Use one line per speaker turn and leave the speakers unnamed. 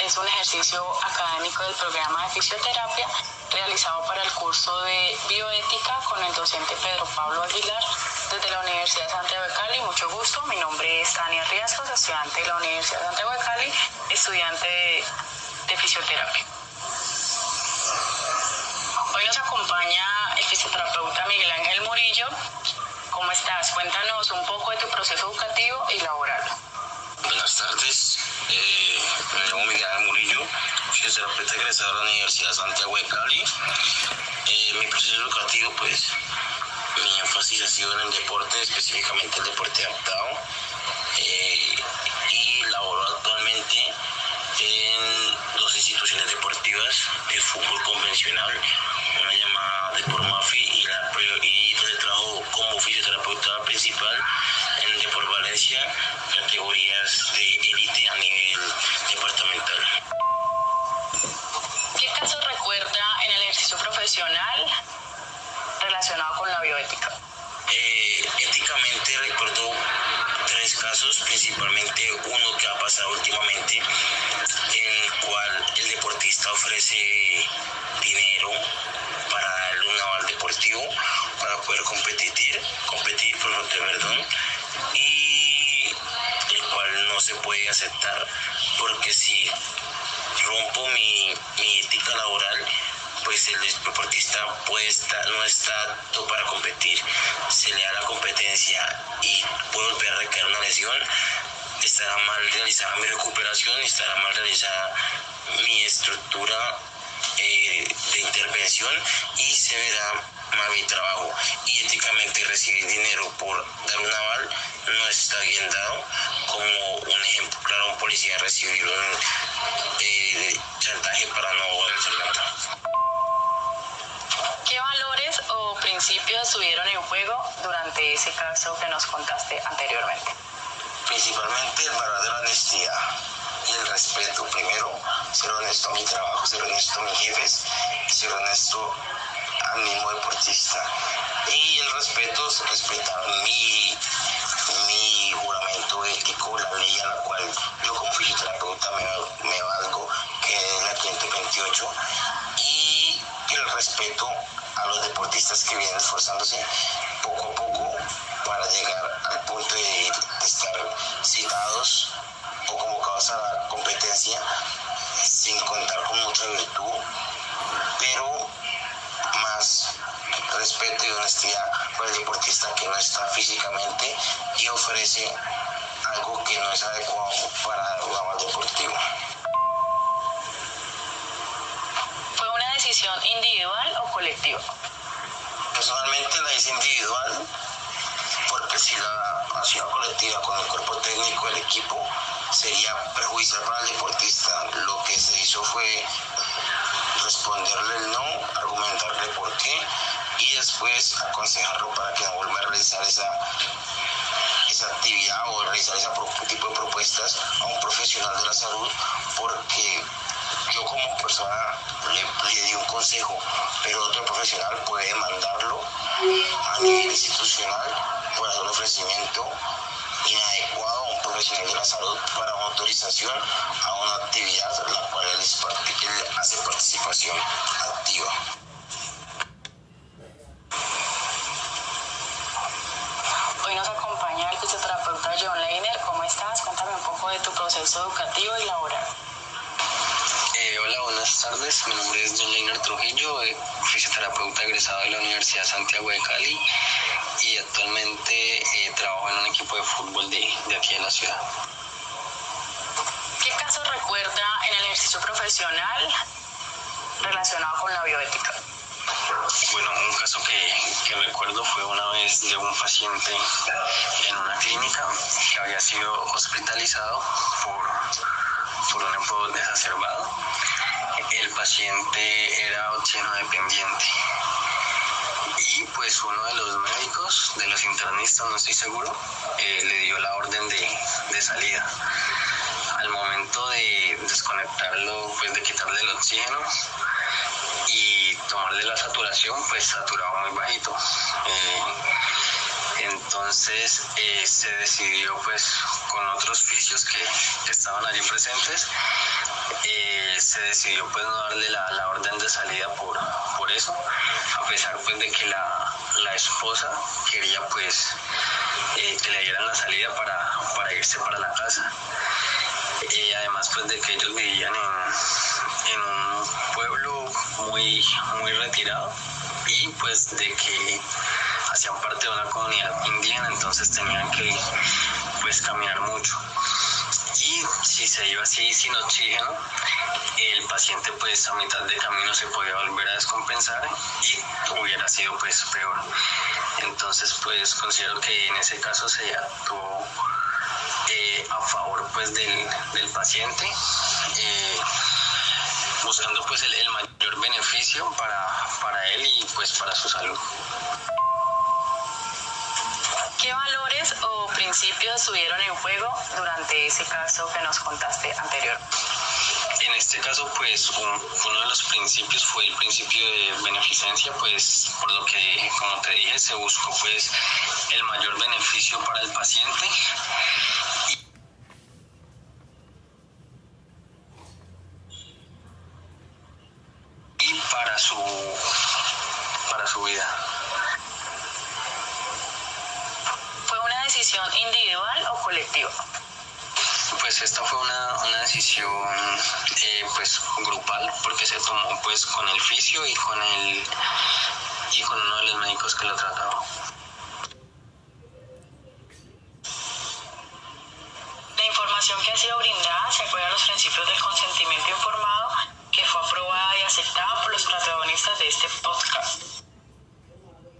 Es un ejercicio académico del programa de fisioterapia realizado para el curso de bioética con el docente Pedro Pablo Aguilar desde la Universidad de Santiago de Cali. Mucho gusto, mi nombre es Tania Riascos, estudiante de la Universidad de Santiago de Cali, estudiante de, de fisioterapia. Hoy nos acompaña el fisioterapeuta Miguel Ángel Murillo. ¿Cómo estás? Cuéntanos un poco de tu proceso educativo y laboral.
Buenas tardes, eh, me llamo Miguel Murillo, fisioterapeuta egresado de la Universidad de Santiago de Cali. Eh, mi proceso educativo, pues, mi énfasis ha sido en el deporte, específicamente el deporte adaptado. Eh, y laboro actualmente en dos instituciones deportivas de fútbol convencional, una llamada Depormafi y, la, y donde trabajo como fisioterapeuta principal en el Deport Categorías de élite a nivel departamental.
¿Qué caso recuerda en el ejercicio profesional relacionado con la bioética?
Eh, éticamente recuerdo tres casos, principalmente uno que ha pasado últimamente, en el cual el deportista ofrece dinero para darle un aval deportivo para poder competir, competir, perdón, y el cual no se puede aceptar porque si rompo mi, mi ética laboral, pues el deportista puede no está apto para competir, se le da la competencia y puede volver a recaer una lesión, estará mal realizada mi recuperación, estará mal realizada mi estructura eh, de intervención y se verá mal mi trabajo. Y éticamente recibir dinero por dar un aval no está bien dado, como un ejemplo claro, un policía recibir un eh, chantaje para no realizar la
¿Qué valores o principios estuvieron en juego durante ese caso que nos contaste anteriormente?
Principalmente el valor de la honestidad el respeto. Primero, ser honesto a mi trabajo, ser honesto a mis jefes, ser honesto al mismo deportista. Y el respeto es respetar mi, mi juramento ético, la ley a la cual yo como fisioterapeuta me, me valgo, que es la 528. Y el respeto a los deportistas que vienen esforzándose poco a poco para llegar al punto de, estar citados o convocados a la competencia sin contar con mucha virtud, pero más respeto y honestidad por el deportista que no está físicamente y ofrece algo que no es adecuado para el aval deportivo.
¿Fue una decisión individual o colectiva?
Personalmente la hice individual si la acción colectiva con el cuerpo técnico del equipo sería perjudicial para el deportista. Lo que se hizo fue responderle el no, argumentarle por qué y después aconsejarlo para que no vuelva a realizar esa, esa actividad o realizar ese tipo de propuestas a un profesional de la salud porque yo como persona le, le di un consejo, pero otro profesional puede demandarlo a nivel institucional por hacer ofrecimiento inadecuado a un profesional de la salud para una autorización a una actividad la cual él hace participación activa.
Hoy nos acompaña el fisioterapeuta John Leiner. ¿Cómo estás? Cuéntame un poco de tu proceso educativo y laboral.
Hola, buenas tardes. Mi nombre es John Leiner Trujillo, eh, fisioterapeuta egresado de la Universidad Santiago de Cali y actualmente eh, trabajo en un equipo de fútbol de, de aquí de la ciudad.
¿Qué caso recuerda en el ejercicio profesional relacionado con la bioética?
Bueno, un caso que, que recuerdo fue una vez de un paciente en una clínica que había sido hospitalizado por, un empleo desacerbado. El paciente era oxígeno dependiente y pues uno de los médicos, de los internistas, no estoy seguro, eh, le dio la orden de, de salida. Al momento de desconectarlo, pues de quitarle el oxígeno, y tomarle la saturación, pues saturaba muy bajito. Eh,
entonces eh, se decidió pues con otros fisios que, estaban allí presentes, eh, se decidió pues no darle la, orden de salida por, por eso, a pesar pues de que la, esposa quería pues eh, que le dieran la salida para, para irse para la casa. además pues de que ellos vivían en, en un pueblo muy, muy retirado y pues de que hacían parte de una comunidad indígena, entonces tenían que pues caminar mucho. Y si se iba así sin oxígeno, el paciente pues a mitad de camino se podía volver a descompensar y hubiera sido pues peor. Entonces pues considero que en ese caso se actuó eh, a favor pues del, paciente. Eh, buscando pues el, mayor beneficio para, para él y pues para su salud.
¿Qué valores o principios estuvieron en juego durante ese caso que nos contaste anterior?
En este caso, pues uno de los principios fue el principio de beneficencia, pues por lo que, como te dije, se buscó pues el mayor beneficio para el paciente decisión
individual o colectiva?
Pues esta fue una, una decisión eh, pues grupal porque se tomó pues con el fisio y con el y con uno de los médicos que lo trataba. La información que ha sido